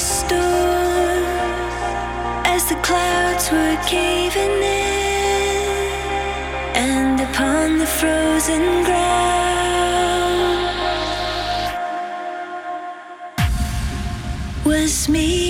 storm as the clouds were caving in, and upon the frozen ground was me.